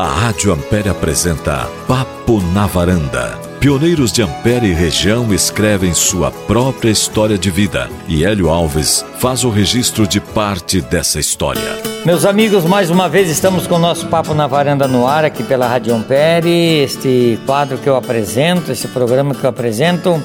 A Rádio Ampere apresenta Papo na Varanda. Pioneiros de Ampere e região escrevem sua própria história de vida e Hélio Alves faz o registro de parte dessa história. Meus amigos, mais uma vez estamos com o nosso Papo na Varanda no ar aqui pela Rádio Ampere. Este quadro que eu apresento, esse programa que eu apresento,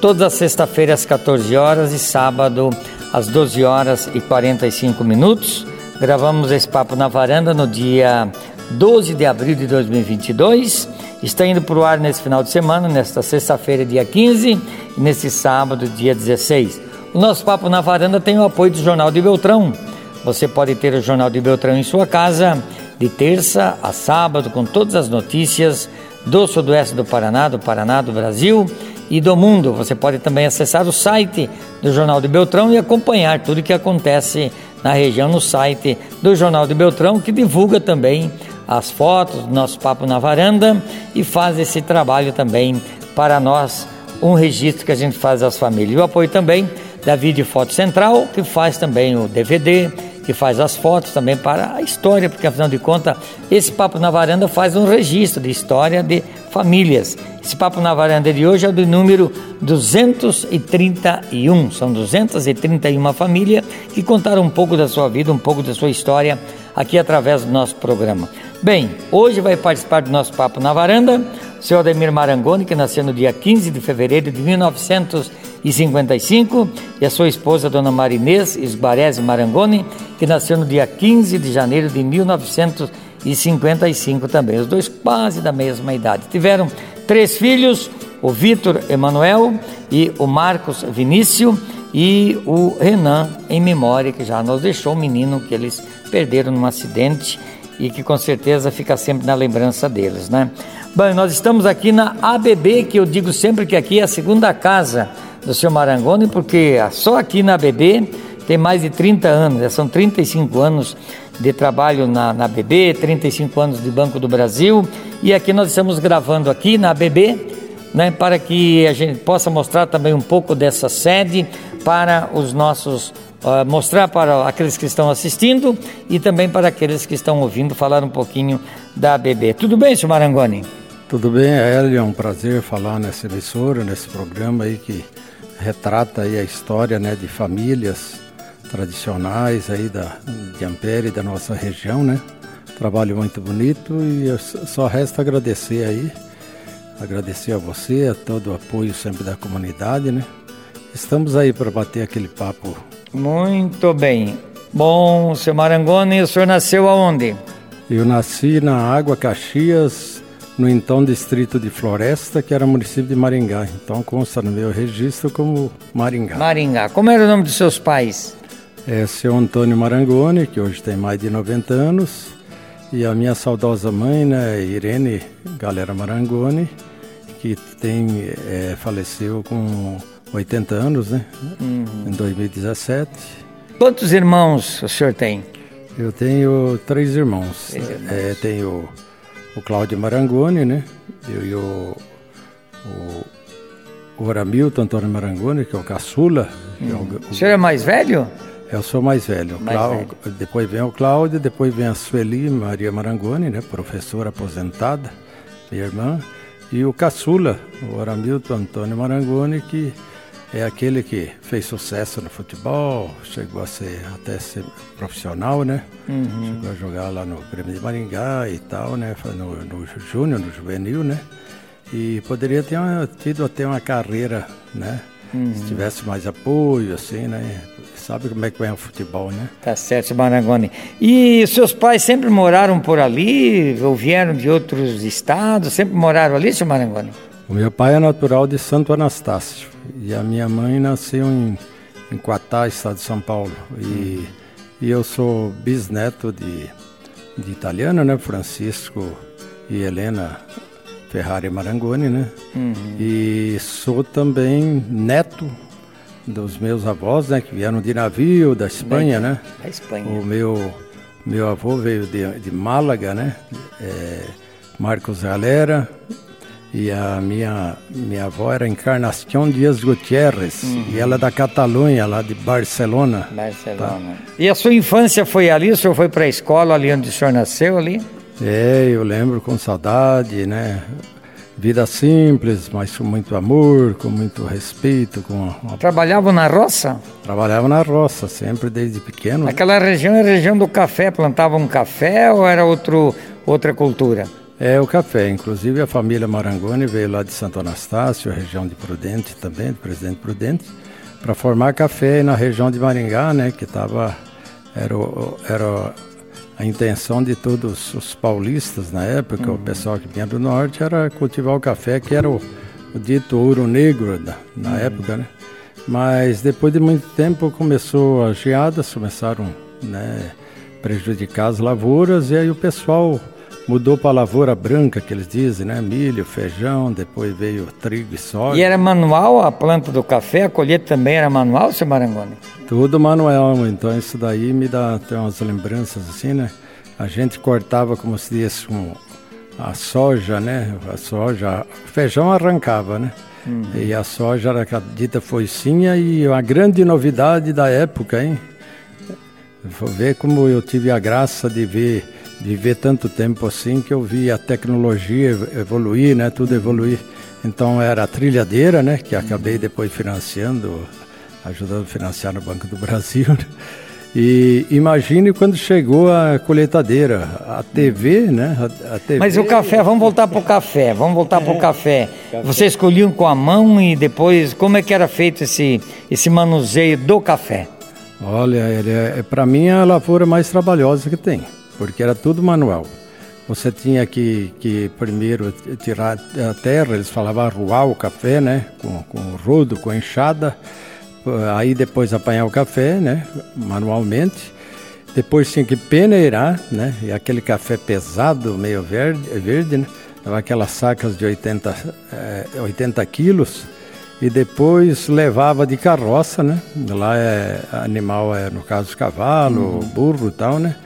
todas as sexta-feiras às 14 horas e sábado às 12 horas e 45 minutos. Gravamos esse Papo na Varanda no dia 12 de abril de 2022. Está indo para o ar nesse final de semana, nesta sexta-feira, dia 15, e nesse sábado, dia 16. O nosso Papo na Varanda tem o apoio do Jornal de Beltrão. Você pode ter o Jornal de Beltrão em sua casa, de terça a sábado, com todas as notícias do Sudoeste do Paraná, do Paraná, do Brasil e do mundo. Você pode também acessar o site do Jornal de Beltrão e acompanhar tudo o que acontece na região no site do Jornal de Beltrão, que divulga também as fotos do nosso papo na varanda e faz esse trabalho também para nós, um registro que a gente faz às famílias. E o apoio também da Vídeo Foto Central, que faz também o DVD, que faz as fotos também para a história, porque afinal de contas, esse Papo na Varanda faz um registro de história de famílias. Esse Papo na Varanda de hoje é do número 231. São 231 famílias que contaram um pouco da sua vida, um pouco da sua história aqui através do nosso programa. Bem, hoje vai participar do nosso Papo na Varanda o senhor Ademir Marangoni, que nasceu no dia 15 de fevereiro de 1955, e a sua esposa, dona Marinês Esbarese Marangoni, que nasceu no dia 15 de janeiro de 1955 também. Os dois quase da mesma idade. Tiveram três filhos, o Vitor Emanuel e o Marcos Vinícius e o Renan em memória, que já nos deixou o menino que eles perderam num acidente e que com certeza fica sempre na lembrança deles, né? Bem, nós estamos aqui na ABB, que eu digo sempre que aqui é a segunda casa do seu Marangoni, porque só aqui na ABB tem mais de 30 anos, já são 35 anos de trabalho na, na ABB, 35 anos de Banco do Brasil, e aqui nós estamos gravando aqui na ABB, né, para que a gente possa mostrar também um pouco dessa sede para os nossos uh, mostrar para aqueles que estão assistindo e também para aqueles que estão ouvindo falar um pouquinho da ABB. Tudo bem, senhor Marangoni? Tudo bem, Hélio, é um prazer falar nessa emissora, nesse programa aí que retrata aí a história né, de famílias tradicionais aí da, de Ampere, da nossa região, né? Trabalho muito bonito e só resta agradecer aí, agradecer a você, a todo o apoio sempre da comunidade, né? Estamos aí para bater aquele papo muito bem. Bom, seu Marangoni, o senhor nasceu aonde? Eu nasci na Água Caxias, no então distrito de Floresta, que era município de Maringá. Então consta no meu registro como Maringá. Maringá. Como era o nome dos seus pais? É seu Antônio Marangoni, que hoje tem mais de 90 anos, e a minha saudosa mãe, né, Irene Galera Marangoni, que tem é, faleceu com 80 anos, né? Uhum. Em 2017. Quantos irmãos o senhor tem? Eu tenho três irmãos. Três irmãos. É, tenho o Cláudio Marangoni, né? Eu e o, o, o Oramilton Antônio Marangoni, que é o caçula. Hum. É o, o, o, senhor é mais velho? Eu sou mais velho. Mais velho. Depois vem o Cláudio, depois vem a Sueli Maria Marangoni, né? Professora aposentada, minha irmã. E o caçula, o Oramilton Antônio Marangoni, que é aquele que fez sucesso no futebol, chegou a ser até ser profissional, né? Uhum. Chegou a jogar lá no Grêmio de Maringá e tal, né? No, no Júnior, no Juvenil, né? E poderia ter uma, tido até uma carreira, né? Uhum. Se tivesse mais apoio, assim, né? Sabe como é que é o futebol, né? Tá certo, Marangoni. E seus pais sempre moraram por ali, ou vieram de outros estados, sempre moraram ali, seu Marangoni? O meu pai é natural de Santo Anastácio e a minha mãe nasceu em, em Quatá, estado de São Paulo. E, e eu sou bisneto de, de italiano, né? Francisco e Helena Ferrari Marangoni, né? Uhum. E sou também neto dos meus avós, né? Que vieram de navio da Espanha, né? Da Espanha. O meu, meu avô veio de, de Málaga, né? É, Marcos Galera e a minha, minha avó era Encarnação Dias Gutierrez. Uhum. E ela é da Catalunha, lá de Barcelona. Barcelona. Tá? E a sua infância foi ali? O senhor foi para a escola ali onde o senhor nasceu ali? É, eu lembro com saudade, né? Vida simples, mas com muito amor, com muito respeito. Com uma... Trabalhava na roça? Trabalhava na roça, sempre desde pequeno. Né? Aquela região é a região do café, plantavam café ou era outro, outra cultura? É o café, inclusive a família Marangoni veio lá de Santo Anastácio, região de Prudente também, de Presidente Prudente, para formar café na região de Maringá, né, que estava era, era a intenção de todos os paulistas na época, uhum. o pessoal que vinha do norte, era cultivar o café, que era o, o dito ouro negro da, na uhum. época, né? Mas depois de muito tempo começou as geadas, começaram né, prejudicar as lavouras e aí o pessoal mudou para a lavoura branca, que eles dizem, né? Milho, feijão, depois veio trigo e soja. E era manual a planta do café? A colheita também era manual, seu Marangoni? Tudo manual, então isso daí me dá até umas lembranças assim, né? A gente cortava como se diz um, a soja, né? A soja, o feijão arrancava, né? Hum. E a soja era a dita foicinha e a grande novidade da época, hein? Vou ver como eu tive a graça de ver viver tanto tempo assim que eu vi a tecnologia evoluir, né? Tudo evoluir. Então era a trilhadeira, né? Que acabei depois financiando, ajudando a financiar no Banco do Brasil. Né? E imagine quando chegou a colheitadeira, a TV, né? A, a TV... Mas o café, vamos voltar para o café, vamos voltar para o café. Vocês escolhiam com a mão e depois, como é que era feito esse, esse manuseio do café? Olha, é, é para mim é a lavoura mais trabalhosa que tem porque era tudo manual. Você tinha que, que primeiro tirar a terra, eles falavam arruar o café, né? Com, com o rodo, com a enxada. Aí depois apanhar o café, né? Manualmente. Depois tinha que peneirar, né? E aquele café pesado, meio verde, verde né? Aquelas sacas de 80, é, 80 quilos. E depois levava de carroça, né? Lá é animal, é no caso cavalo, uhum. burro e tal, né?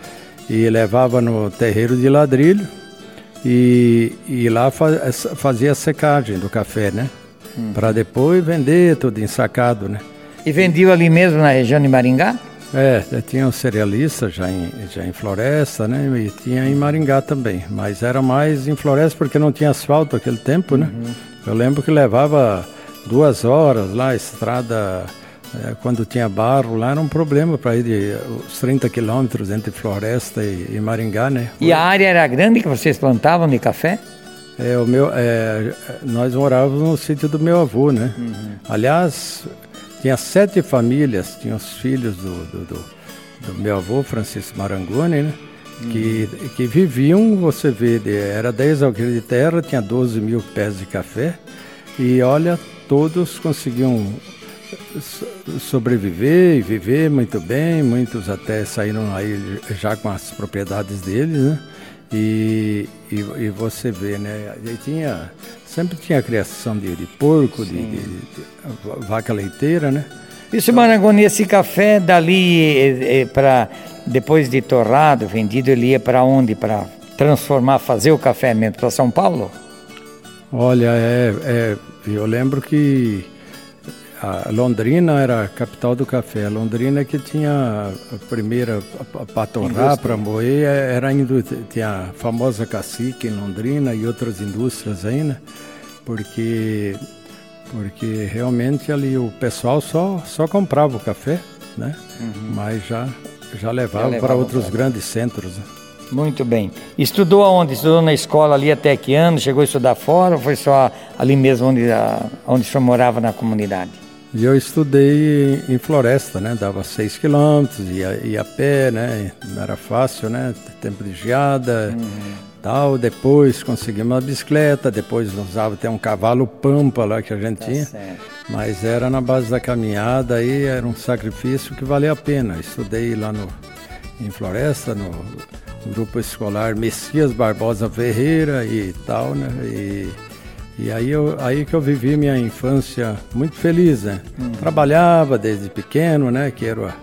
E levava no terreiro de ladrilho e, e lá fazia a secagem do café, né? Hum. Para depois vender tudo ensacado, né? E vendia ali mesmo na região de Maringá? É, tinha um cerealista já em, já em Floresta, né? E tinha em Maringá também, mas era mais em Floresta porque não tinha asfalto naquele tempo, né? Uhum. Eu lembro que levava duas horas lá, estrada quando tinha barro lá era um problema para ir de os 30 quilômetros entre Floresta e, e, Maringá, né? E a área era grande que vocês plantavam de café? É, o meu, é, nós morávamos no sítio do meu avô, né? Uhum. Aliás, tinha sete famílias, tinha os filhos do, do, do, do meu avô, Francisco Marangoni, né? Uhum. Que, que viviam, você vê, de, era 10 alqueires de terra, tinha 12 mil pés de café, e olha, todos conseguiam sobreviver e viver muito bem. Muitos até saíram aí já com as propriedades deles, né? E, e, e você vê, né? E tinha, sempre tinha a criação de, de porco, de, de, de, vaca leiteira, né? Isso, Marangoni, esse café dali é, é para depois de torrado, vendido, ele ia para onde? Para transformar, fazer o café mesmo para São Paulo? Olha, é, é, eu lembro que a Londrina era a capital do café. A Londrina que tinha a primeira para torrar, para moer, era indo, tinha a famosa cacique em Londrina e outras indústrias ainda, porque porque realmente ali o pessoal só só comprava o café, né? Uhum. Mas já já levava, para outros pra... grandes centros. Né? Muito bem. Estudou aonde? Estudou na escola ali até que ano? Chegou a estudar fora ou foi só ali mesmo onde, onde o senhor morava na comunidade? E eu estudei em floresta, né? Dava seis quilômetros, ia, ia a pé, né? Não era fácil, né? Tempo de geada, uhum. tal. Depois consegui uma bicicleta, depois usava até um cavalo pampa lá que a gente tá tinha. Certo. Mas era na base da caminhada aí, era um sacrifício que valia a pena. Estudei lá no, em floresta, no grupo escolar Messias Barbosa Ferreira e tal, né? E, e aí, eu, aí que eu vivi minha infância muito feliz, né? Uhum. Trabalhava desde pequeno, né? Que era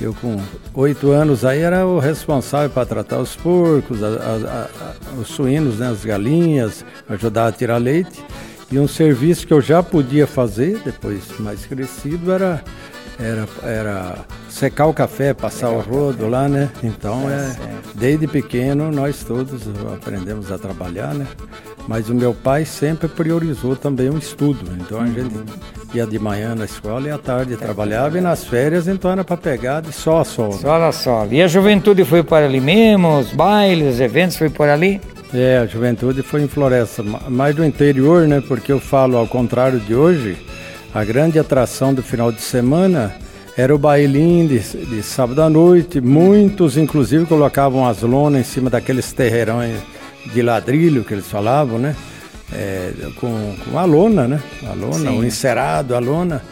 eu com oito anos aí era o responsável para tratar os porcos, a, a, a, os suínos, né? As galinhas, ajudar a tirar leite. E um serviço que eu já podia fazer, depois mais crescido, era era, era secar o café, passar secar o rodo lá, né? Então é, é desde pequeno nós todos aprendemos a trabalhar, né? Mas o meu pai sempre priorizou também o estudo. Então a gente ia de manhã na escola e à tarde trabalhava e nas férias então era para pegar de sol a sol. Sol a sol. E a juventude foi por ali mesmo, os bailes, os eventos foi por ali? É, a juventude foi em Floresta, mais do interior, né? Porque eu falo ao contrário de hoje, a grande atração do final de semana era o bailinho de, de sábado à noite. Muitos, inclusive, colocavam as lonas em cima daqueles terreirões de ladrilho que eles falavam, né? É, com, com a lona, né? A lona, o um encerado, a lona.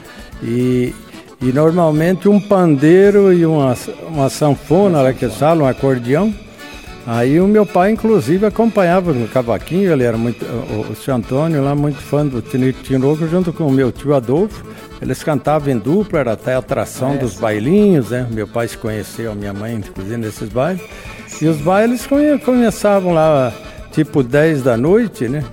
E, e normalmente um pandeiro e uma, uma sanfona, lá que eles falam, um acordeão. Aí o meu pai, inclusive, acompanhava no cavaquinho, ele era muito, o, o seu Antônio lá, muito fã do Tinoco, junto com o meu tio Adolfo. Eles cantavam em dupla, era até a atração é. dos bailinhos, né? Meu pai se conheceu, a minha mãe, inclusive, nesses bailes. E os bailes come, começavam lá, tipo 10 da noite, né?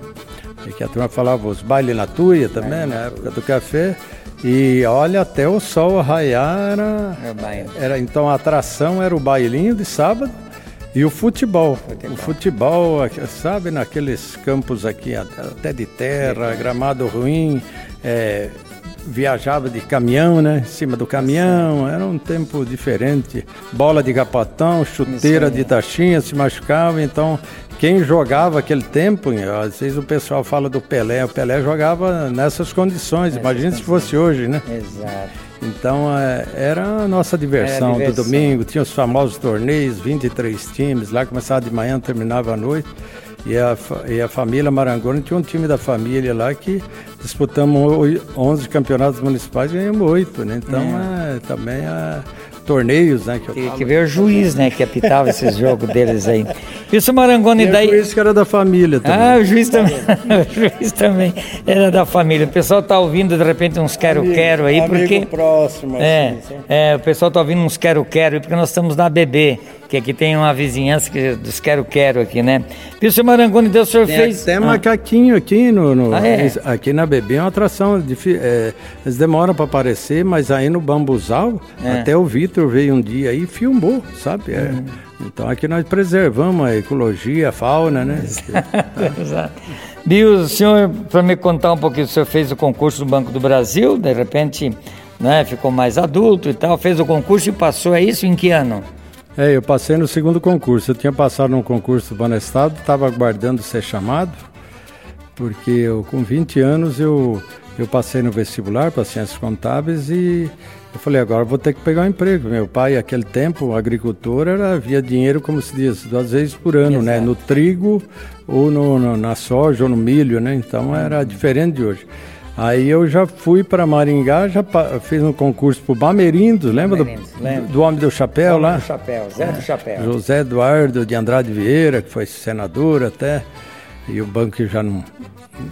E que a turma falava os bailes na tuia também, na época do café. E olha, até o sol raiar era, era. Então a atração era o bailinho de sábado e o futebol. futebol. O futebol, sabe, naqueles campos aqui, até de terra, gramado ruim, é, viajava de caminhão, né? Em cima do caminhão, era um tempo diferente. Bola de capatão, chuteira de taxinha, se machucava, então quem jogava aquele tempo, às vezes o pessoal fala do Pelé, o Pelé jogava nessas condições, imagina se fosse hoje, né? Exato. Então é, era a nossa diversão, diversão, do domingo, tinha os famosos torneios, 23 times, lá começava de manhã, terminava à noite. E a, e a família Marangoni tinha um time da família lá que disputamos 11 campeonatos municipais e ganhamos 8, né? Então é. É, também é torneios, né? Que, que, que ver o juiz, né? Que apitava esses jogos deles aí. Isso Marangoni e daí. O juiz que era da família também. Ah, o juiz também. o juiz também era da família. O pessoal tá ouvindo de repente uns quero-quero aí, porque. próximo, é, assim, é, o pessoal tá ouvindo uns quero-quero aí, porque nós estamos na BB que aqui tem uma vizinhança que, dos quero-quero aqui, né? E o Deus, o senhor tem fez... Até ah. macaquinho aqui, no, no ah, é? aqui na BB é uma atração, é, eles demoram para aparecer, mas aí no Bambuzal, é. até o Vitor veio um dia aí e filmou, sabe? É, uhum. Então aqui nós preservamos a ecologia, a fauna, né? Exato. Bill, o senhor, para me contar um pouquinho, o senhor fez o concurso do Banco do Brasil, de repente, né, ficou mais adulto e tal, fez o concurso e passou, é isso? Em que ano? É, eu passei no segundo concurso. Eu tinha passado num concurso do Banestado, estava aguardando ser chamado, porque eu, com 20 anos eu, eu passei no vestibular para Ciências Contábeis e eu falei, agora vou ter que pegar um emprego. Meu pai, naquele tempo, agricultor, era, havia dinheiro, como se diz, duas vezes por ano, né? Exato. né? No trigo, ou no, no, na soja, ou no milho, né? Então era diferente de hoje. Aí eu já fui para Maringá, já fiz um concurso para o Bamerindos, lembra Bamerindos, do, lembro. do Homem do Chapéu Homem lá? Do Chapéu, Zé do Chapéu. José Eduardo de Andrade Vieira, que foi senador até, e o banco já não,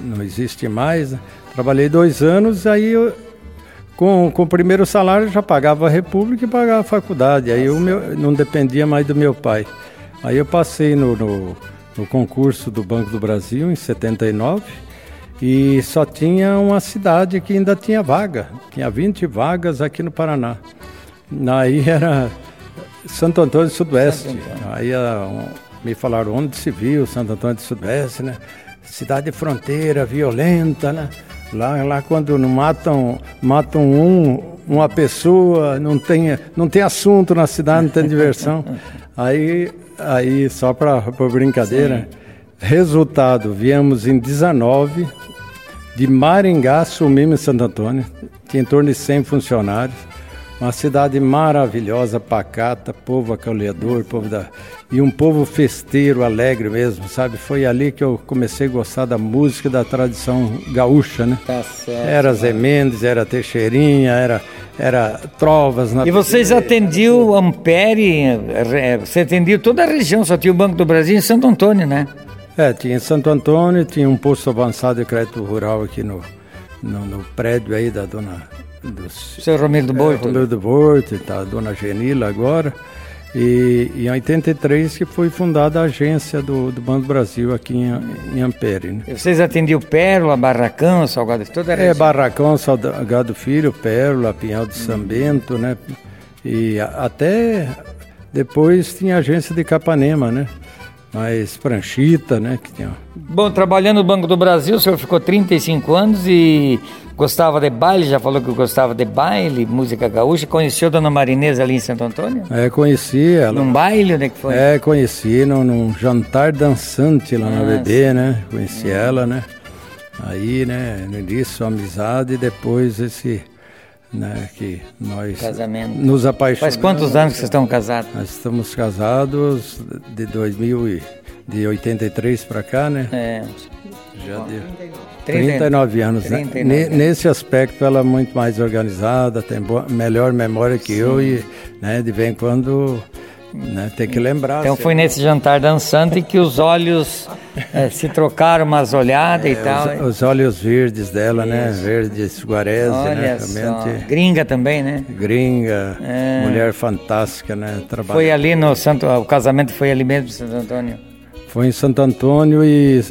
não existe mais. Né? Trabalhei dois anos, aí eu, com, com o primeiro salário já pagava a República e pagava a faculdade, aí o meu, não dependia mais do meu pai. Aí eu passei no, no, no concurso do Banco do Brasil em 79, e só tinha uma cidade que ainda tinha vaga, tinha 20 vagas aqui no Paraná. Aí era Santo Antônio do Sudoeste. Antônio. Aí ah, me falaram onde se viu Santo Antônio do Sudoeste, né? Cidade fronteira, violenta, né? Lá, lá quando matam, matam um, uma pessoa, não tem, não tem assunto na cidade, não tem diversão. Aí, aí só para brincadeira, Sim. resultado, viemos em 19, de Maringá, assumimos Santo Antônio, tinha em torno de 100 funcionários. Uma cidade maravilhosa, pacata, povo acolhedor, povo da... e um povo festeiro, alegre mesmo, sabe? Foi ali que eu comecei a gostar da música da tradição gaúcha, né? Tá certo. Era Zé Mendes, era Teixeirinha, era, era Trovas. Na... E vocês atendiam Ampere, você atendia toda a região, só tinha o Banco do Brasil em Santo Antônio, né? É, tinha Santo Antônio, tinha um posto avançado de crédito rural aqui no, no, no prédio aí da dona... Do, Seu Romero do Borto. É, Romero do Borto, tá, a dona Genila agora. E em 83 que foi fundada a agência do, do Banco Brasil aqui em, em Ampere. Né? Vocês atendiam Pérola, Barracão, Salgado toda É, Barracão, Salgado Filho, Pérola, Pinhal de São Bento, né? E até Depois tinha a agência de Capanema, né? Mais pranchita, né? Que tinha... Bom, trabalhando no Banco do Brasil, o senhor ficou 35 anos e gostava de baile, já falou que gostava de baile, música gaúcha. Conheceu a Dona Marinesa ali em Santo Antônio? É, conheci ela. Num baile, onde é que foi? É, conheci num, num jantar dançante lá Nossa. na BB, né? Conheci é. ela, né? Aí, né, no início, amizade e depois esse né, que nós Casamento. nos apaixonamos. Faz quantos anos que vocês estão casados? Nós estamos casados de 2000 e, de 83 para cá, né? É. Já deu 39 anos, 39 né? Anos. Nesse aspecto ela é muito mais organizada, tem boa, melhor memória que Sim. eu e né, de vez em quando né? Tem que lembrar. Então foi nesse jantar dançante que os olhos é, se trocaram umas olhadas é, e tal. Os, os, olhos verdes dela, né? Isso. né? Verdes guarese, né? Só. Gringa também, né? Gringa, é. mulher fantástica, né? Trabalha. Foi ali no Santo, o casamento foi ali mesmo em Santo Antônio? Foi em Santo Antônio e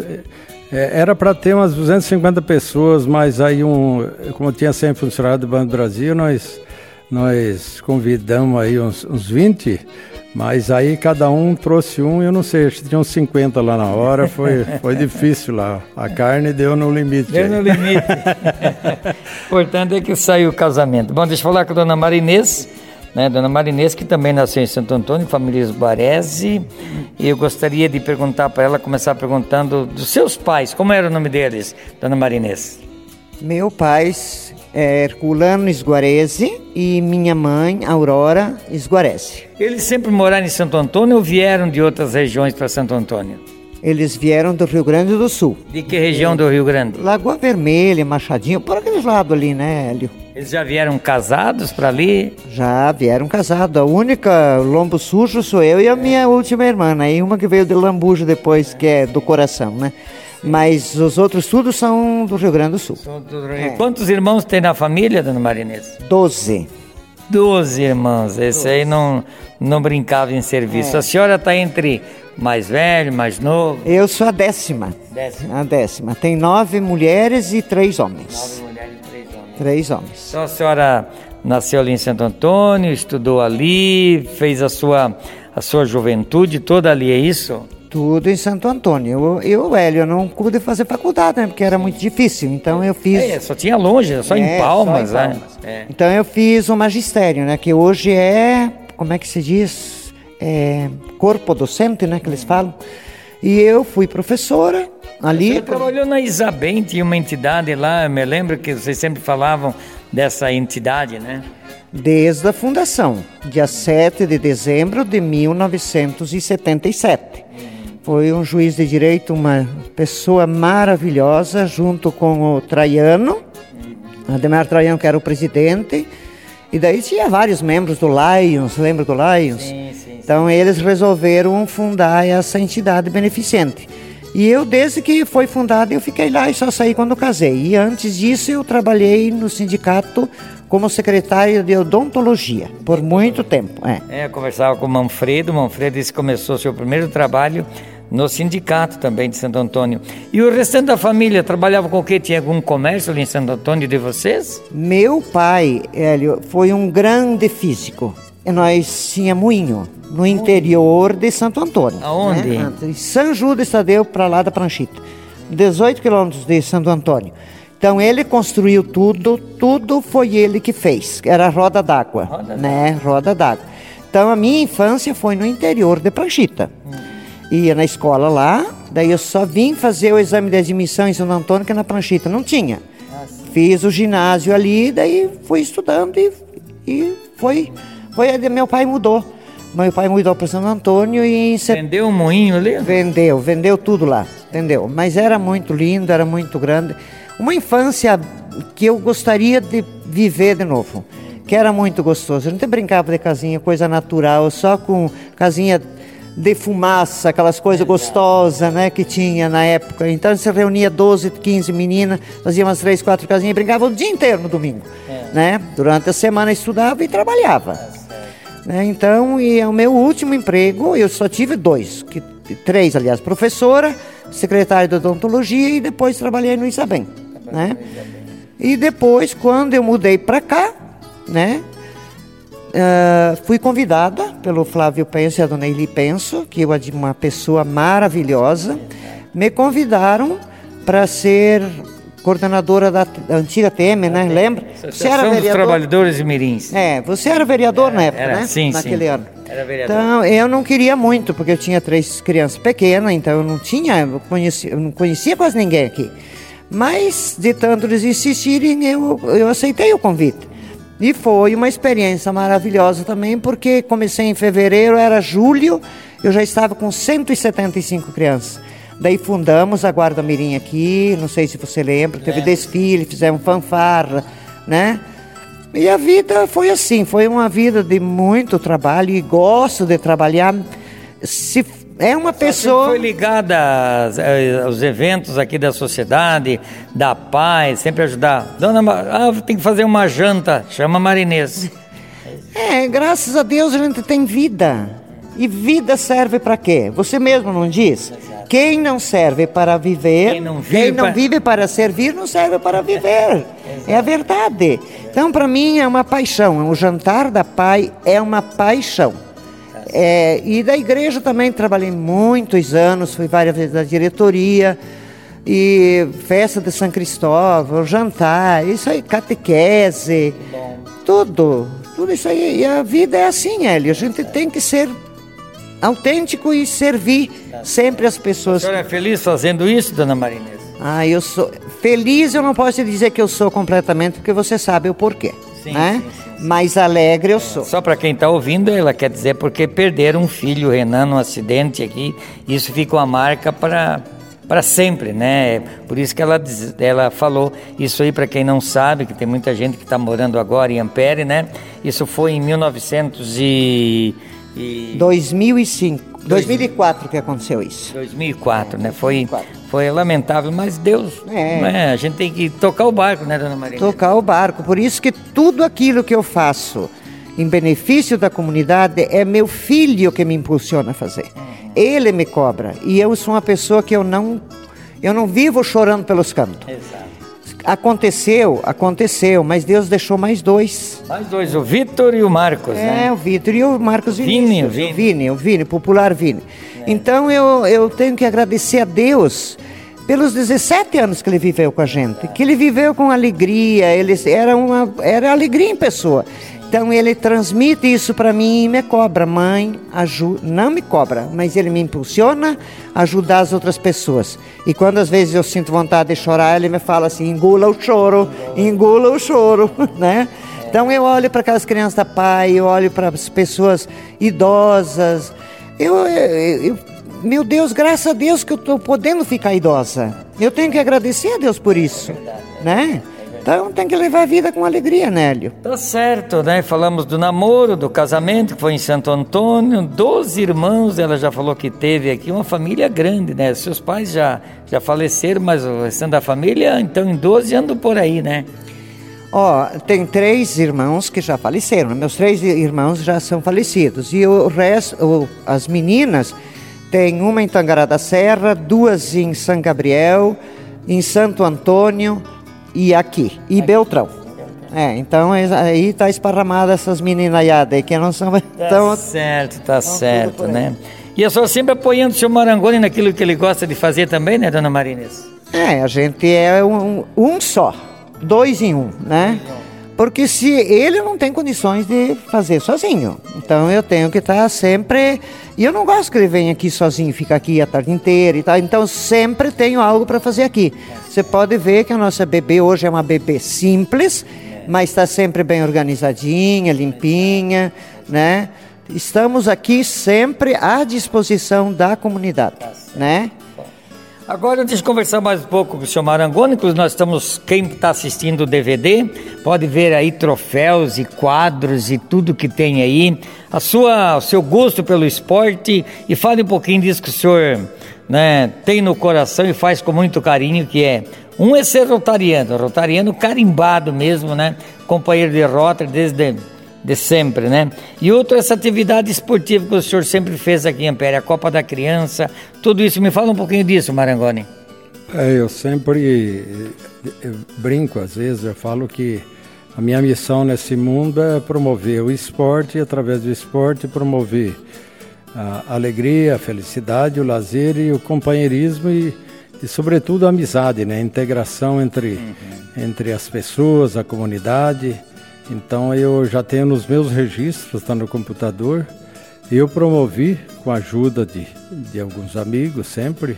é, era para ter umas 250 pessoas, mas aí um, como tinha sempre funcionário do Banco do Brasil, nós nós convidamos aí uns, uns 20 mas aí cada um trouxe um, eu não sei, acho que tinha uns 50 lá na hora, foi, foi difícil lá. A carne deu no limite. Deu aí. no limite. Importante é que saiu o casamento. Bom, deixa eu falar com a dona Marinês, né? Dona Marinês, que também nasceu em Santo Antônio, família Baresi. E eu gostaria de perguntar para ela, começar perguntando dos seus pais, como era o nome deles, dona Marinês? Meu pai é Herculano Esguarese e minha mãe, Aurora Esguarese. Eles sempre moraram em Santo Antônio ou vieram de outras regiões para Santo Antônio? Eles vieram do Rio Grande do Sul. De que região do Rio Grande? Lagoa Vermelha, Machadinho, por aqueles lados ali, né, Hélio? Eles já vieram casados para ali? Já vieram casados. A única lombo sujo sou eu e a minha última irmã, né? E uma que veio de Lambujo depois, que é do coração, né? Mas os outros todos são do Rio Grande do Sul. É. Quantos irmãos tem na família, dona Marinês? Doze. Doze irmãos. Esse aí não, não brincava em serviço. É. A senhora está entre mais velho, mais novo? Eu sou a décima. Décima. A décima. Tem nove mulheres e três homens. Nove mulheres e três homens. Três homens. Então a senhora nasceu ali em Santo Antônio, estudou ali, fez a sua, a sua juventude toda ali, é isso? Tudo em Santo Antônio. Eu, eu Hélio, eu não pude fazer faculdade, né, porque era muito difícil. Então eu fiz. É, só tinha longe, só, é, em, Palmas, só em Palmas. Né? É. Então eu fiz o magistério, né? Que hoje é. Como é que se diz? É, corpo docente, né? Que eles falam. E eu fui professora ali. Você trabalhou na Isabem, tinha uma entidade lá, eu me lembro que vocês sempre falavam dessa entidade, né? Desde a fundação, dia 7 de dezembro de 1977. Foi um juiz de direito, uma pessoa maravilhosa, junto com o Traiano, Ademar Traiano, que era o presidente, e daí tinha vários membros do Lions, lembra do Lions? Sim, sim, sim. Então eles resolveram fundar essa entidade beneficente. E eu, desde que foi fundada, eu fiquei lá e só saí quando casei. E antes disso, eu trabalhei no sindicato como secretário de odontologia por muito tempo. É, é eu conversava com o Manfredo. O Manfredo disse que começou seu primeiro trabalho no sindicato também de Santo Antônio. E o restante da família trabalhava com o quê? Tinha algum comércio ali em Santo Antônio de vocês? Meu pai, Hélio, foi um grande físico. E nós tinha moinho no interior de Santo Antônio. Aonde? Né? São Judas Tadeu, para lá da Pranchita. 18 quilômetros de Santo Antônio. Então ele construiu tudo, tudo foi ele que fez. Era roda d'água, né? Roda d'água. Então a minha infância foi no interior de Pranchita. Hum ia na escola lá, daí eu só vim fazer o exame de admissão em São Antônio, que é na Pranchita não tinha. Fiz o ginásio ali, daí fui estudando e, e foi, foi. Meu pai mudou. Meu pai mudou para São Antônio e. Vendeu um moinho ali? Vendeu, vendeu tudo lá, entendeu? Mas era muito lindo, era muito grande. Uma infância que eu gostaria de viver de novo, que era muito gostoso. A gente brincava de casinha, coisa natural, só com casinha de fumaça, aquelas coisas gostosas, né, que tinha na época. Então se reunia 12, 15 meninas, fazia umas 3, 4 casinhas e brincava o dia inteiro no domingo, é. né? Durante a semana estudava e trabalhava. É né? Então, e é o meu último emprego, eu só tive dois, que, três, aliás, professora, secretária de odontologia e depois trabalhei no Isabem, né? E depois, quando eu mudei para cá, né, uh, fui convidada pelo Flávio Penso e a dona Eli Penso, que eu uma pessoa maravilhosa, me convidaram para ser coordenadora da, antiga TM, né? Lembra? Você era vereador. dos Trabalhadores de Mirins. É, você era vereador era, na época, era, né? Sim, Naquele sim. ano. Era vereador. Então, eu não queria muito, porque eu tinha três crianças pequenas, então eu não tinha, eu, conhecia, eu não conhecia quase ninguém aqui. Mas, de tanto eles insistirem, eu, eu aceitei o convite. E foi uma experiência maravilhosa também, porque comecei em fevereiro, era julho, eu já estava com 175 crianças. Daí fundamos a Guarda Mirim aqui, não sei se você lembra, teve é. desfile, fizemos fanfarra, né? E a vida foi assim, foi uma vida de muito trabalho e gosto de trabalhar. Se é uma pessoa. foi ligada eh, aos eventos aqui da sociedade, da paz, sempre ajudar. Dona, ah, tem que fazer uma janta, chama Marinês. É, graças a Deus a gente tem vida. E vida serve para quê? Você mesmo não diz? Quem não serve para viver, quem não vive, quem não para... vive para servir, não serve para viver. é a verdade. Então, para mim, é uma paixão. O jantar da pai é uma paixão. É, e da igreja também trabalhei muitos anos, fui várias vezes da diretoria, e festa de São Cristóvão, jantar, isso aí, catequese, tudo, tudo isso aí. E a vida é assim, Hélio, a gente tem que ser autêntico e servir sempre as pessoas. A senhora é feliz fazendo isso, dona Marinês? Ah, eu sou feliz, eu não posso dizer que eu sou completamente, porque você sabe o porquê. Sim, né? sim, sim, Mas alegre eu sou. Só para quem está ouvindo, ela quer dizer porque perderam um filho, Renan, num acidente aqui. Isso fica uma marca para para sempre, né? Por isso que ela, ela falou isso aí para quem não sabe, que tem muita gente que está morando agora em Ampere, né? Isso foi em 1900 e e... 2005. 2004 que aconteceu isso. 2004, né? Foi, 2004. foi lamentável, mas Deus, é. né? a gente tem que tocar o barco, né, dona Maria? Tocar o barco. Por isso que tudo aquilo que eu faço em benefício da comunidade é meu filho que me impulsiona a fazer. Uhum. Ele me cobra. E eu sou uma pessoa que eu não, eu não vivo chorando pelos cantos. Exato. Aconteceu, aconteceu, mas Deus deixou mais dois. Mais dois, o Vitor e o Marcos, é, né? É, o Vitor e o Marcos Vini. O Vini, o Vini, o Vini, popular Vini. É. Então eu, eu tenho que agradecer a Deus pelos 17 anos que ele viveu com a gente, que ele viveu com alegria, ele era uma era alegria em pessoa. Então ele transmite isso para mim e me cobra, mãe, não me cobra, mas ele me impulsiona a ajudar as outras pessoas. E quando às vezes eu sinto vontade de chorar, ele me fala assim: engula o choro, engula o choro, né? Então eu olho para aquelas crianças da pai, eu olho para as pessoas idosas. Eu, eu, eu, meu Deus, graças a Deus que eu estou podendo ficar idosa. Eu tenho que agradecer a Deus por isso, né? Então tem que levar a vida com alegria, Nélio. Tá certo, né? Falamos do namoro, do casamento, que foi em Santo Antônio, doze irmãos, ela já falou que teve aqui uma família grande, né? Seus pais já, já faleceram, mas o restante da família, então em 12 andam por aí, né? Ó, oh, tem três irmãos que já faleceram, meus três irmãos já são falecidos. E o resto, o, as meninas, tem uma em Tangará da Serra, duas em São Gabriel, em Santo Antônio, e aqui, e Beltrão. É, então aí tá esparramada essas meninaiadas aí que não são. Tá então, certo, tá certo, né? E a senhora sempre apoiando o seu Marangoni naquilo que ele gosta de fazer também, né, dona Marines? É, a gente é um, um só, dois em um, né? Porque se ele não tem condições de fazer sozinho, então eu tenho que estar sempre. E eu não gosto que ele venha aqui sozinho, fica aqui a tarde inteira e tal. Então sempre tenho algo para fazer aqui. Você pode ver que a nossa bebê hoje é uma bebê simples, mas está sempre bem organizadinha, limpinha, né? Estamos aqui sempre à disposição da comunidade, né? Agora, deixa eu conversar mais um pouco com o senhor Marangoni, que nós estamos, quem está assistindo o DVD, pode ver aí troféus e quadros e tudo que tem aí, a sua, o seu gosto pelo esporte, e fale um pouquinho disso que o senhor né, tem no coração e faz com muito carinho, que é um é ser rotariano, rotariano carimbado mesmo, né? Companheiro de rota desde de sempre, né? E outro essa atividade esportiva que o senhor sempre fez aqui em Ampere, a Copa da Criança, tudo isso. Me fala um pouquinho disso, Marangoni. É, eu sempre eu brinco, às vezes, eu falo que a minha missão nesse mundo é promover o esporte e, através do esporte, promover a alegria, a felicidade, o lazer e o companheirismo e, e sobretudo, a amizade, né? a integração entre, uhum. entre as pessoas, a comunidade. Então, eu já tenho nos meus registros, está no computador, eu promovi, com a ajuda de, de alguns amigos sempre,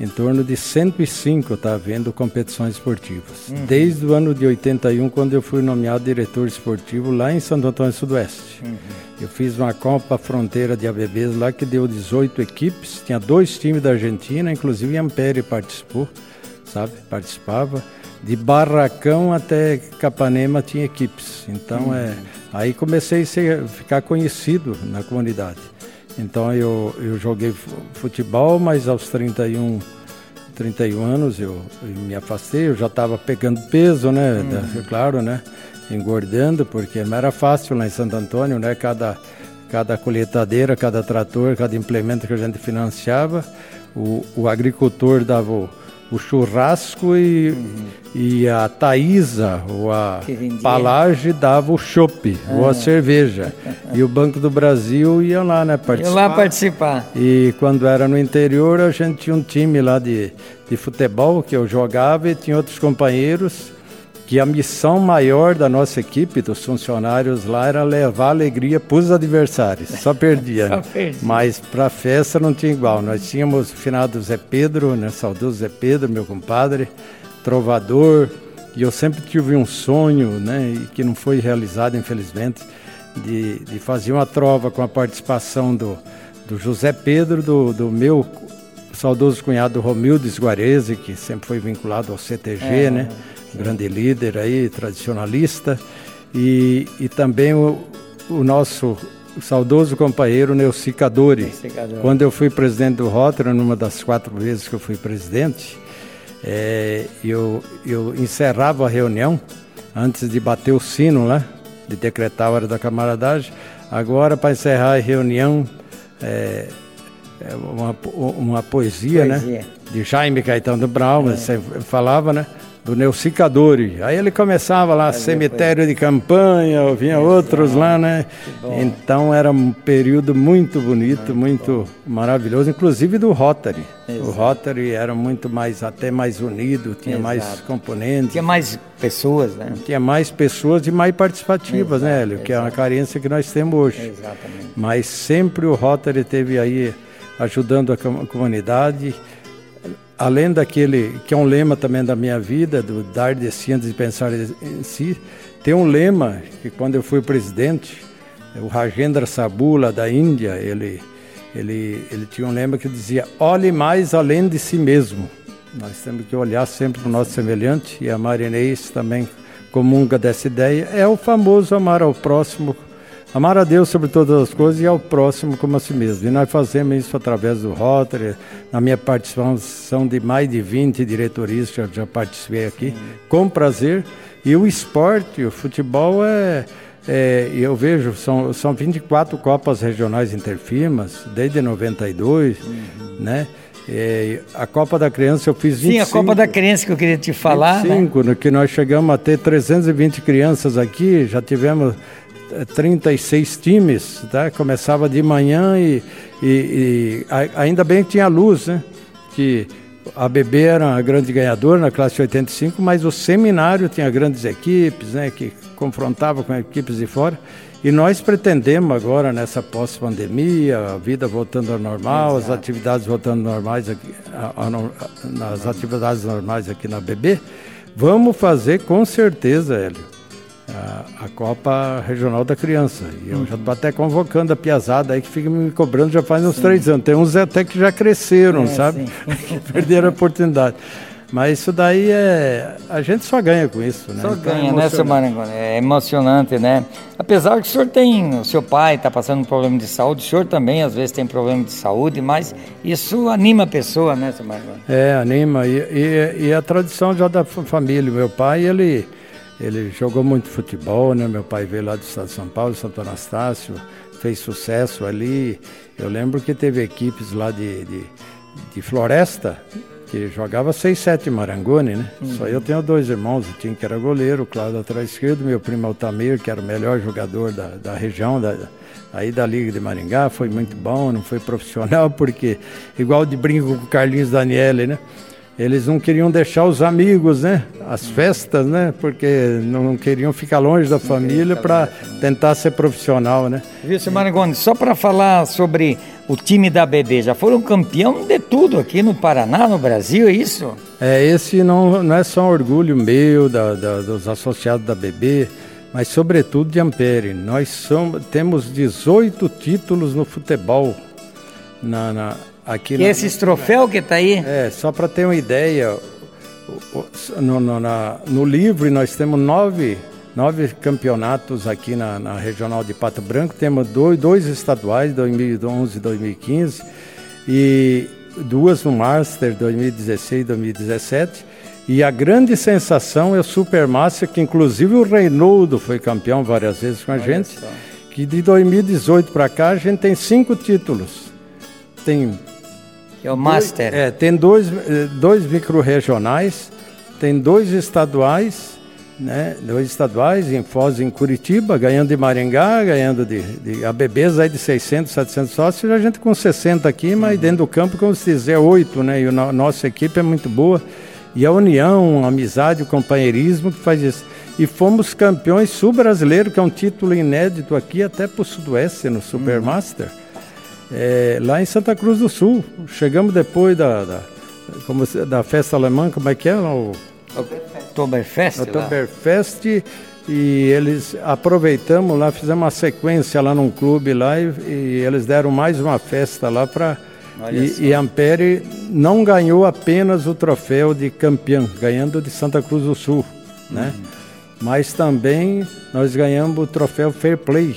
em torno de 105 está havendo competições esportivas. Uhum. Desde o ano de 81, quando eu fui nomeado diretor esportivo lá em Santo Antônio Sudoeste. Uhum. Eu fiz uma Copa Fronteira de ABBs lá que deu 18 equipes, tinha dois times da Argentina, inclusive Ampere participou, sabe? Participava. De Barracão até Capanema tinha equipes. Então uhum. é. Aí comecei a ser, ficar conhecido na comunidade. Então eu, eu joguei futebol, mas aos 31, 31 anos eu, eu me afastei, eu já estava pegando peso, né? Uhum. Claro, né? Engordando, porque não era fácil lá em Santo Antônio, né? Cada, cada colheitadeira, cada trator, cada implemento que a gente financiava, o, o agricultor dava o, o churrasco e, uhum. e a Thaisa, ou a Palage, dava o chopp, ah. ou a cerveja. e o Banco do Brasil ia lá, né, participar. Ia lá participar. E quando era no interior, a gente tinha um time lá de, de futebol que eu jogava e tinha outros companheiros que a missão maior da nossa equipe, dos funcionários lá, era levar alegria para os adversários. Só perdia. Só né? Mas para a festa não tinha igual. Nós tínhamos o finado Zé Pedro, né? saudoso Zé Pedro, meu compadre, trovador. E eu sempre tive um sonho, né? E que não foi realizado, infelizmente, de, de fazer uma trova com a participação do, do José Pedro, do, do meu saudoso cunhado Romildo Esguarese, que sempre foi vinculado ao CTG, é. né? Grande líder aí, tradicionalista, e, e também o, o nosso saudoso companheiro Neuci Cadori. Quando eu fui presidente do Rotary, numa das quatro vezes que eu fui presidente, é, eu, eu encerrava a reunião antes de bater o sino lá, de decretar a hora da camaradagem. Agora, para encerrar a reunião, é, é uma, uma poesia, né, poesia, né? De Jaime Caetano Brown, é. você falava, né? Do Neucicadori. Aí ele começava lá, cemitério de campanha, vinha outros lá, né? Então era um período muito bonito, muito maravilhoso, inclusive do Rotary. Exato. O Rotary era muito mais, até mais unido, tinha Exato. mais componentes. Tinha mais pessoas, né? Tinha mais pessoas e mais participativas, né, Exato. né, Hélio? Que é uma carência que nós temos hoje. Exatamente. Mas sempre o Rotary teve aí ajudando a comunidade além daquele que é um lema também da minha vida, do dar de si antes de pensar em si, tem um lema que quando eu fui presidente, o Rajendra Sabula da Índia, ele, ele, ele tinha um lema que dizia: olhe mais além de si mesmo. Nós temos que olhar sempre para o nosso semelhante e a Marinês também comunga dessa ideia. É o famoso amar ao próximo Amar a Deus sobre todas as coisas e ao próximo como a si mesmo. E nós fazemos isso através do Rotary, na minha participação de mais de 20 diretorias que eu já participei aqui, com prazer. E o esporte, o futebol é, é, eu vejo, são, são 24 Copas Regionais Interfirmas, desde 92, uhum. né? É, a Copa da Criança eu fiz 25. Sim, a Copa da Criança que eu queria te falar. 25, né? que nós chegamos a ter 320 crianças aqui, já tivemos 36 times, tá? começava de manhã e, e, e, ainda bem que tinha luz, né? que a BB era a grande ganhadora na classe 85, mas o seminário tinha grandes equipes, né? que confrontavam com equipes de fora. E nós pretendemos agora, nessa pós-pandemia, a vida voltando ao normal, Exato. as atividades voltando normais aqui, a, a, nas atividades normais aqui na BB, vamos fazer com certeza, Hélio, a, a, Copa Regional da Criança. E eu uhum. já estou até convocando a piazada aí que fica me cobrando já faz uns sim. três anos. Tem uns até que já cresceram, é, sabe? que perderam a oportunidade. Mas isso daí é. A gente só ganha com isso, né? Só então, ganha, é né, seu Marangoni? É emocionante, né? Apesar que o senhor tem. O seu pai está passando um problema de saúde, o senhor também às vezes tem problema de saúde, mas isso anima a pessoa, né, seu Marangoni? É, anima. E, e, e a tradição já da família. Meu pai, ele ele jogou muito futebol, né? Meu pai veio lá do estado de São Paulo, Santo Anastácio, fez sucesso ali. Eu lembro que teve equipes lá de, de, de floresta que jogava 6, 7 Marangoni, né? Uhum. Só eu tenho dois irmãos, o Tim que era goleiro, o Cláudio atrás esquerdo, meu primo Altamir, que era o melhor jogador da, da região, da, aí da Liga de Maringá, foi muito bom, não foi profissional, porque igual de brinco com o Carlinhos Daniele, né? Eles não queriam deixar os amigos, né? As festas, né? Porque não queriam ficar longe da família para tentar ser profissional, né? Viu, Marangoni, só para falar sobre o time da BB, já foram campeão de tudo aqui no Paraná, no Brasil, é isso? É, esse não, não é só um orgulho meu, da, da, dos associados da BB, mas sobretudo de Ampere. Nós somos, temos 18 títulos no futebol na, na aqui. Que na, esses troféus que tá aí? É, só para ter uma ideia, no, no, na, no livro nós temos nove, nove campeonatos aqui na, na regional de Pato Branco, temos dois, dois estaduais, 2011 e 2015, e duas no Master 2016 e 2017 e a grande sensação é o Supermaster, que inclusive o Reinaldo foi campeão várias vezes com a Olha gente. Só. Que de 2018 para cá a gente tem cinco títulos. Tem. É o Master. Dois, é, tem dois, dois micro-regionais, tem dois estaduais, né? Dois estaduais em Foz em Curitiba, ganhando de Maringá, ganhando de, de ABBs aí de 600, 700 sócios, a gente com 60 aqui, mas uhum. dentro do campo, como se dizer, 8, né? E a no, nossa equipe é muito boa. E a união, a amizade, o companheirismo que faz isso. E fomos campeões sul-brasileiro, que é um título inédito aqui até para o Sudoeste, no Supermaster, uhum. É, lá em Santa Cruz do Sul. Chegamos depois da, da, como, da festa alemã, como é que é? O, Oktoberfest. Oktoberfest. E eles aproveitamos lá, fizemos uma sequência lá num clube lá e, e eles deram mais uma festa lá para e, e, Ampere não ganhou apenas o troféu de campeão, ganhando de Santa Cruz do Sul, né? Uhum. Mas também nós ganhamos o troféu Fair Play,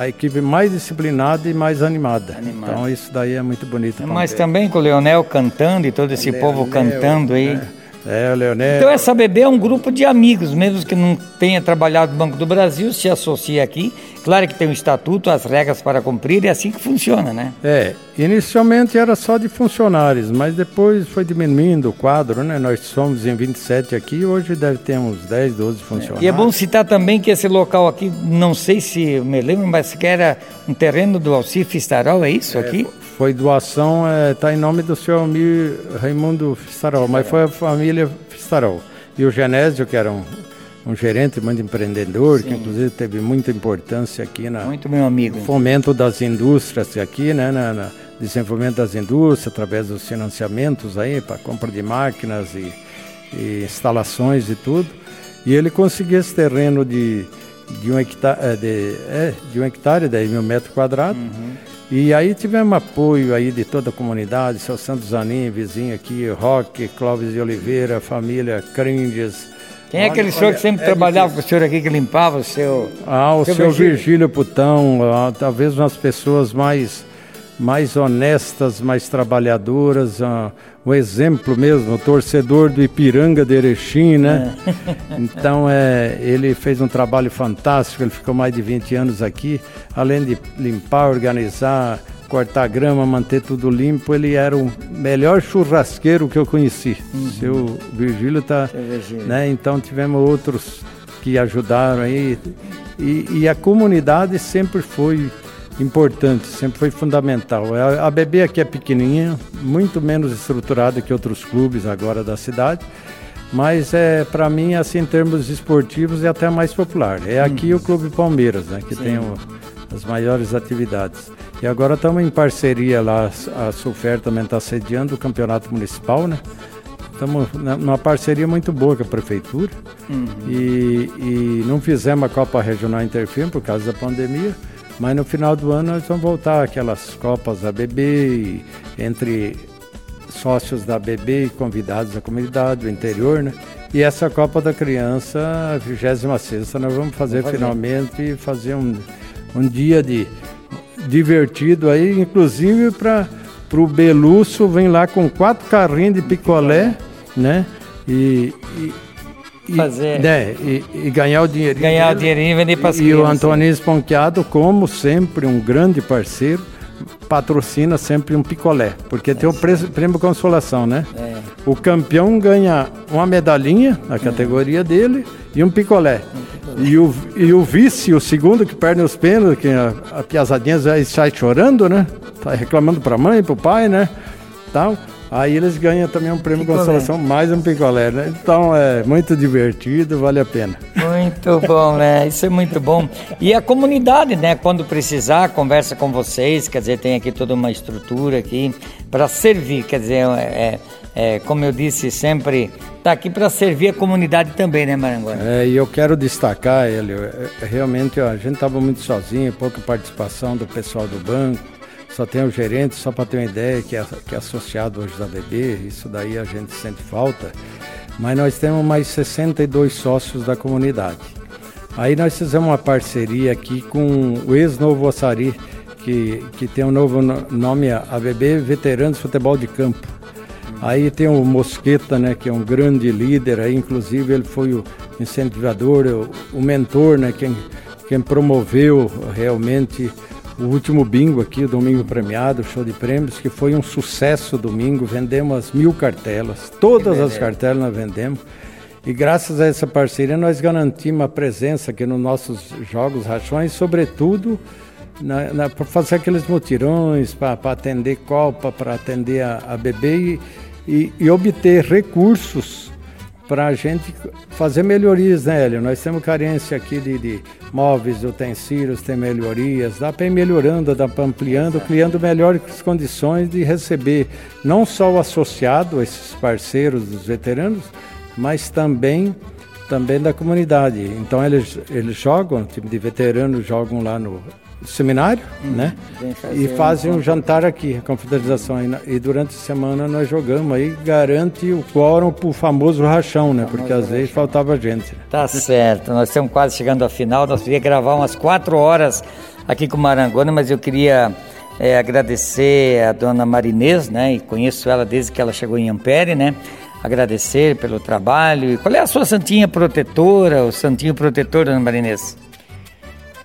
a equipe mais disciplinada e mais animada. Animado. Então isso daí é muito bonito. Mas também com o Leonel cantando e todo esse Leonel, povo cantando aí. Né? É, o Leonel. Então essa bebê é um grupo de amigos, mesmo que não tenha trabalhado no Banco do Brasil, se associa aqui. Claro que tem um estatuto, as regras para cumprir, é assim que funciona, né? É, inicialmente era só de funcionários, mas depois foi diminuindo o quadro, né? Nós somos em 27 aqui, hoje deve ter uns 10, 12 funcionários. É, e é bom citar também que esse local aqui, não sei se me lembro, mas que era um terreno do Alcir Fistarol, é isso é, aqui? Foi doação, está é, em nome do senhor Almir Raimundo Fistarol, mas foi a família Fistarol. E o Genésio, que era um, um gerente muito empreendedor, Sim. que inclusive teve muita importância aqui na muito meu amigo fomento das indústrias aqui, né, na, na desenvolvimento das indústrias através dos financiamentos aí para compra de máquinas e, e, instalações e tudo. E ele conseguiu esse terreno de de um hectare, é, de, é, de um hectare, 10 mil metros quadrados. Uhum e aí tivemos apoio aí de toda a comunidade, seu Santos Zanin, vizinho aqui, Roque, Clóvis de Oliveira, família Crindes. Quem é aquele senhor que sempre é trabalhava com o senhor aqui, que limpava o seu... Ah, o seu, seu Virgílio, Virgílio Putão, ah, talvez umas pessoas mais mais honestas, mais trabalhadoras, uh, um exemplo mesmo, o torcedor do Ipiranga de Erechim, né? É. Então é, ele fez um trabalho fantástico, ele ficou mais de 20 anos aqui, além de limpar, organizar, cortar grama, manter tudo limpo, ele era o melhor churrasqueiro que eu conheci. Uhum. Seu Virgílio tá, né? Então tivemos outros que ajudaram aí e, e a comunidade sempre foi importante, sempre foi fundamental. A, a BB aqui é pequenininha, muito menos estruturada que outros clubes agora da cidade, mas é para mim assim em termos esportivos é até mais popular. É aqui hum. o Clube Palmeiras, né, que Sim. tem o, as maiores atividades. E agora estamos em parceria lá, a Sulfer também está sediando o campeonato municipal, né? Estamos numa parceria muito boa com a prefeitura uhum. e, e não fizemos a Copa Regional Interfirma por causa da pandemia, mas no final do ano nós vamos voltar aquelas copas da BB, entre sócios da BB e convidados da comunidade, do interior, né? E essa Copa da Criança, a 26 nós vamos fazer, vamos fazer. finalmente, fazer um, um dia de divertido aí, inclusive para o Belusso, vem lá com quatro carrinhos de picolé, né? E, e fazer. É, e, e, ganhar o dinheiro. Ganhar o dinheirinho e vender para as E o Antônio Esponqueado, como sempre, um grande parceiro, patrocina sempre um picolé, porque é tem o preço, prêmio consolação, né? É. O campeão ganha uma medalhinha na categoria dele e um picolé. E o, e o vice, o segundo que perde os pênaltis, que a, a piazadinha já sai chorando, né? Tá reclamando para a mãe, para o pai, né? Tal. Aí eles ganham também um prêmio picolé. consolação, mais um picolé, né? Então é muito divertido, vale a pena. Muito bom, né? Isso é muito bom. E a comunidade, né? Quando precisar, conversa com vocês, quer dizer, tem aqui toda uma estrutura aqui para servir, quer dizer, é, é, como eu disse sempre, está aqui para servir a comunidade também, né, Maranguá? É, e eu quero destacar, ele, é, realmente ó, a gente estava muito sozinho, pouca participação do pessoal do banco só tem o gerente, só para ter uma ideia, que é, que é associado hoje da BB, isso daí a gente sente falta. Mas nós temos mais 62 sócios da comunidade. Aí nós fizemos uma parceria aqui com o ex-Novo Açari, que, que tem um novo nome, ABB Veteranos Futebol de Campo. Aí tem o Mosqueta, né, que é um grande líder, aí inclusive ele foi o incentivador, o, o mentor, né, quem, quem promoveu realmente o último bingo aqui, o domingo premiado, show de prêmios, que foi um sucesso domingo. Vendemos as mil cartelas, todas as cartelas nós vendemos. E graças a essa parceria nós garantimos a presença aqui nos nossos jogos rachões, sobretudo para fazer aqueles mutirões, para atender Copa, para atender a, a bebê e, e, e obter recursos para a gente fazer melhorias, né, Hélio? Nós temos carência aqui de, de móveis, utensílios, tem melhorias, dá para ir melhorando, dá para ampliando, criando melhores condições de receber não só o associado, esses parceiros dos veteranos, mas também também da comunidade. Então eles, eles jogam, time de veteranos jogam lá no seminário, hum, né? E fazem um jantar aqui, a confraternização. E durante a semana nós jogamos aí, garante o quórum pro famoso rachão, né? Porque às vezes faltava gente. Tá certo, nós estamos quase chegando ao final, nós queríamos gravar umas quatro horas aqui com o Marangona, mas eu queria é, agradecer a dona Marinês, né? E conheço ela desde que ela chegou em Ampere, né? Agradecer pelo trabalho. E qual é a sua santinha protetora, o santinho protetor, dona Marinês?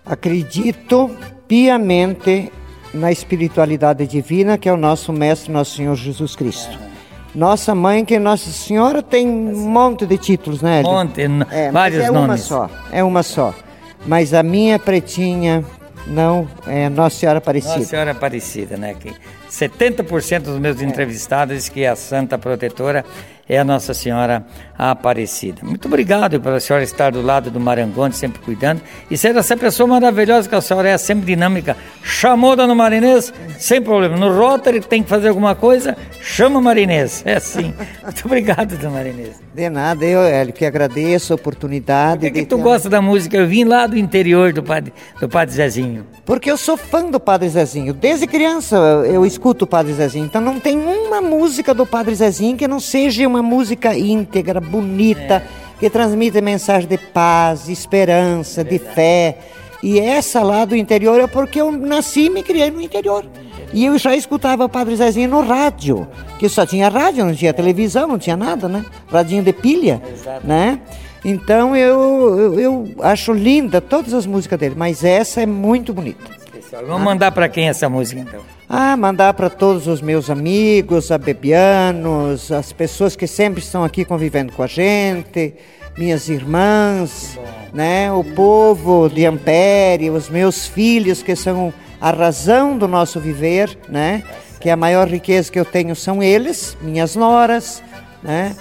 Acredito piamente na espiritualidade divina que é o nosso Mestre, nosso Senhor Jesus Cristo. Nossa mãe, que é Nossa Senhora, tem um monte de títulos, né? Monte, é, vários é nomes. uma só, é uma só. Mas a minha pretinha, não, é Nossa Senhora Aparecida. Nossa Senhora Aparecida, né? Que 70% dos meus é. entrevistados dizem que é a Santa Protetora é a Nossa Senhora Aparecida. Muito obrigado pela senhora estar do lado do Marangoni, sempre cuidando, e ser essa pessoa maravilhosa que a senhora é, sempre dinâmica. Chamou Dona Marinês, sem problema. No Rotary tem que fazer alguma coisa, chama Marinês. É assim. Muito obrigado, Dona Marinês. De nada, eu, Hélio, que agradeço a oportunidade. Por que, que tu ter... gosta da música? Eu vim lá do interior do Padre, do padre Zezinho. Porque eu sou fã do Padre Zezinho. Desde criança eu escuto o Padre Zezinho. Então não tem uma música do Padre Zezinho que não seja uma uma música íntegra, bonita, é. que transmite mensagem de paz, de esperança, de fé. E essa lá do interior é porque eu nasci e me criei no interior. E eu já escutava o Padre Zezinho no rádio, que só tinha rádio, não tinha televisão, não tinha nada, né? Radinho de pilha, Exato. né? Então eu, eu, eu, acho linda todas as músicas dele, mas essa é muito bonita. Vamos mandar para quem essa música então? Ah, mandar para todos os meus amigos, abebianos, as pessoas que sempre estão aqui convivendo com a gente, minhas irmãs, né, o povo de Ampere, os meus filhos que são a razão do nosso viver, né? Que a maior riqueza que eu tenho são eles, minhas noras, né?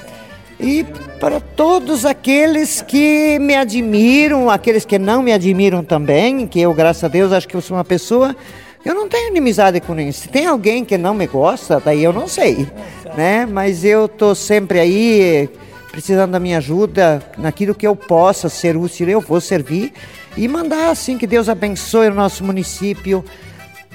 E para todos aqueles que me admiram, aqueles que não me admiram também, que eu, graças a Deus, acho que eu sou uma pessoa eu não tenho inimizade com ninguém. Se tem alguém que não me gosta, daí eu não sei, né? Mas eu tô sempre aí precisando da minha ajuda naquilo que eu possa ser útil, eu vou servir e mandar assim que Deus abençoe o nosso município,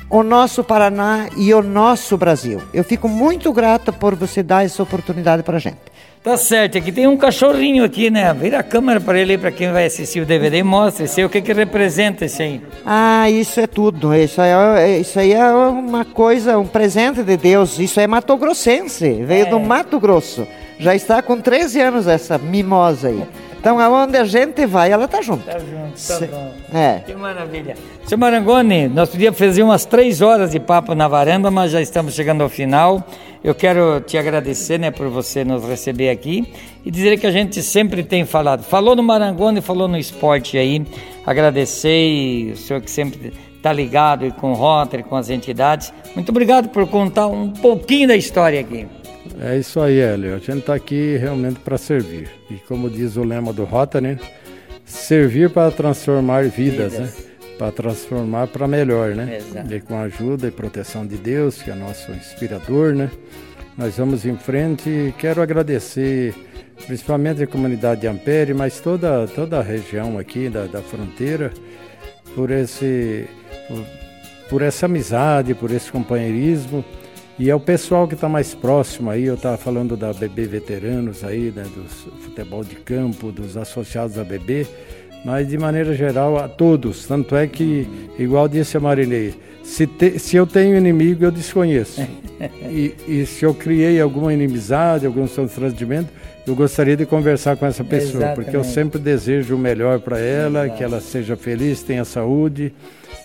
o nosso Paraná e o nosso Brasil. Eu fico muito grata por você dar essa oportunidade para a gente. Tá certo, aqui tem um cachorrinho aqui, né? Vira a câmera para ele, para quem vai assistir o DVD mostra esse, o que que representa esse aí. Ah, isso é tudo. Isso aí é, isso aí é uma coisa, um presente de Deus. Isso é matogrossense, veio é. do Mato Grosso. Já está com 13 anos essa mimosa aí. Então, aonde a gente vai, ela tá junto. Tá junto, tá bom. É. Que maravilha. Seu Marangoni, nós podíamos fazer umas três horas de papo na varanda, mas já estamos chegando ao final. Eu quero te agradecer, né, por você nos receber aqui e dizer que a gente sempre tem falado. Falou no Marangoni, falou no esporte aí. Agradecer e o senhor que sempre está ligado com o Rotary, com as entidades. Muito obrigado por contar um pouquinho da história aqui. É isso aí, Hélio. A gente está aqui realmente para servir. E como diz o lema do Rotary, né? servir para transformar vidas, vidas. né? Para transformar para melhor, né? Exato. E com a ajuda e proteção de Deus, que é nosso inspirador, né? Nós vamos em frente e quero agradecer principalmente a comunidade de Ampere, mas toda, toda a região aqui da, da fronteira, por esse por essa amizade, por esse companheirismo. E é o pessoal que está mais próximo aí, eu estava falando da BB Veteranos aí, né, dos futebol de campo, dos associados à BB, mas de maneira geral a todos. Tanto é que, igual disse a Marinei, se, te, se eu tenho inimigo, eu desconheço. e, e, se eu criei alguma inimizade, algum constrangimento, eu gostaria de conversar com essa pessoa, Exatamente. porque eu sempre desejo o melhor para ela, Exato. que ela seja feliz, tenha saúde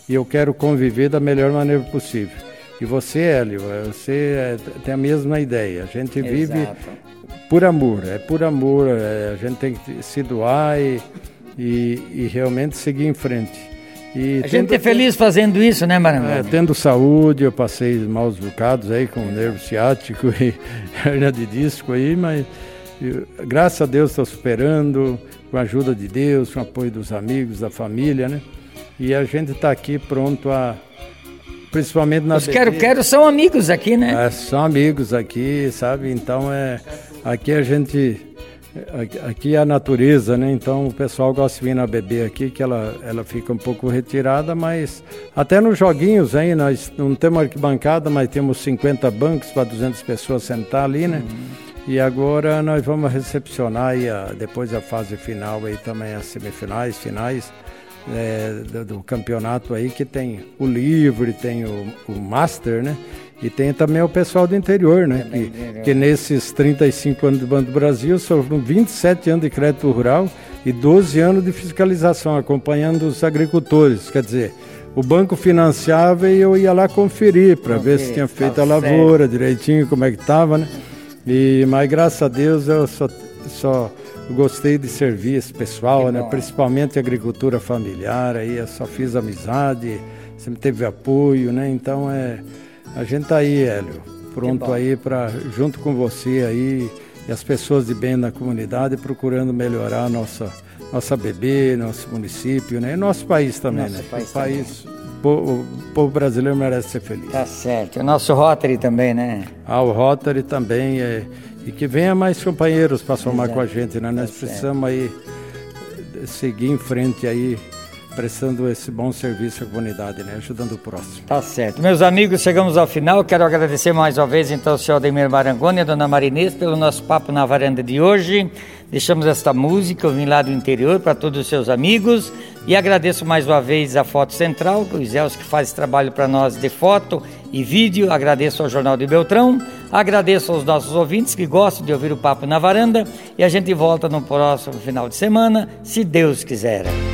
e eu quero conviver da melhor maneira possível. E você, Hélio, você é, tem a mesma ideia. A gente Exato. vive por amor, é por amor. É, a gente tem que se doar e, e, e realmente seguir em frente. E a gente é feliz fazendo isso, né, Maranhão? É, tendo saúde, eu passei maus bocados aí com nervo ciático e hernia de disco aí, mas eu, graças a Deus estou superando, com a ajuda de Deus, com o apoio dos amigos, da família, né? E a gente está aqui pronto a. Principalmente na. Os quero-quero são amigos aqui, né? É, são amigos aqui, sabe? Então é. Aqui a gente. Aqui é a natureza, né? Então o pessoal gosta de vir na bebê aqui, que ela, ela fica um pouco retirada, mas até nos joguinhos aí, nós não temos arquibancada, mas temos 50 bancos para 200 pessoas sentar ali, né? Uhum. E agora nós vamos recepcionar aí a, depois a fase final aí também, as semifinais, finais é, do, do, campeonato aí, que tem o livre, tem o, o Master, né? E tem também o pessoal do interior, né? Que, que nesses 35 anos do Banco do Brasil foram 27 anos de crédito rural e 12 anos de fiscalização, acompanhando os agricultores. Quer dizer, o banco financiava e eu ia lá conferir para ver se tinha feito tá a lavoura certo. direitinho, como é que estava, né? E, mas graças a Deus eu só, só gostei de servir esse pessoal, né? principalmente a agricultura familiar, aí eu só fiz amizade, sempre teve apoio, né? Então é, a gente tá aí, Hélio, pronto aí para junto com você aí e as pessoas de bem na comunidade procurando melhorar nossa nossa bebê, nosso município, né? E nosso país também, nosso né? País o país, o povo brasileiro merece ser feliz. Tá certo. O nosso Rotary também, né? Ah, o Rotary também é e que venha mais companheiros para somar Exato. com a gente, né? Nós tá precisamos aí seguir em frente aí, prestando esse bom serviço à comunidade, né? Ajudando o próximo. Tá certo. Meus amigos, chegamos ao final. Quero agradecer mais uma vez, então, ao senhor Ademir Marangoni e a dona Marinês pelo nosso papo na varanda de hoje. Deixamos esta música, eu vim lá do interior, para todos os seus amigos. E agradeço mais uma vez a Foto Central, o Zéus que faz trabalho para nós de foto e vídeo. Agradeço ao Jornal de Beltrão. Agradeço aos nossos ouvintes que gostam de ouvir o Papo na Varanda. E a gente volta no próximo final de semana, se Deus quiser.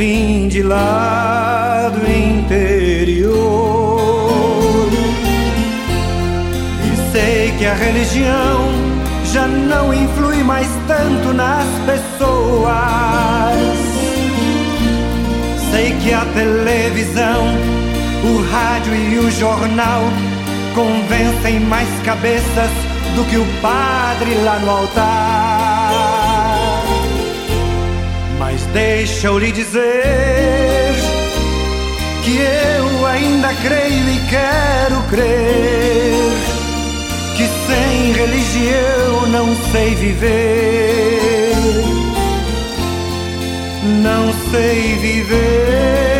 Vim de lá do interior e sei que a religião já não influi mais tanto nas pessoas. Sei que a televisão, o rádio e o jornal convencem mais cabeças do que o padre lá no altar. Mas deixa eu lhe dizer que eu ainda creio e quero crer que sem religião não sei viver. Não sei viver.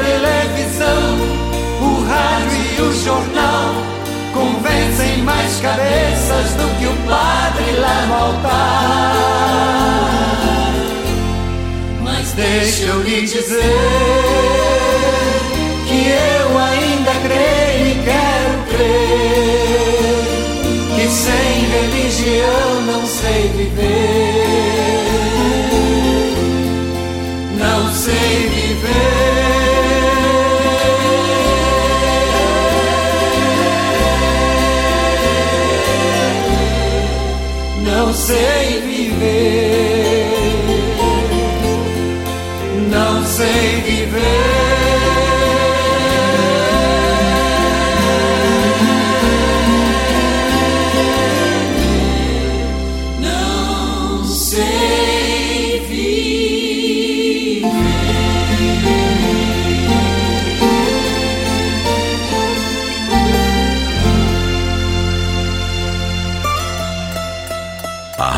Televisão, o rádio e o jornal convencem mais cabeças do que o padre lá no altar. Mas deixa eu lhe dizer que eu ainda creio e quero crer que sem religião não sei viver. Não sei viver. Sei viver. Não sei viver.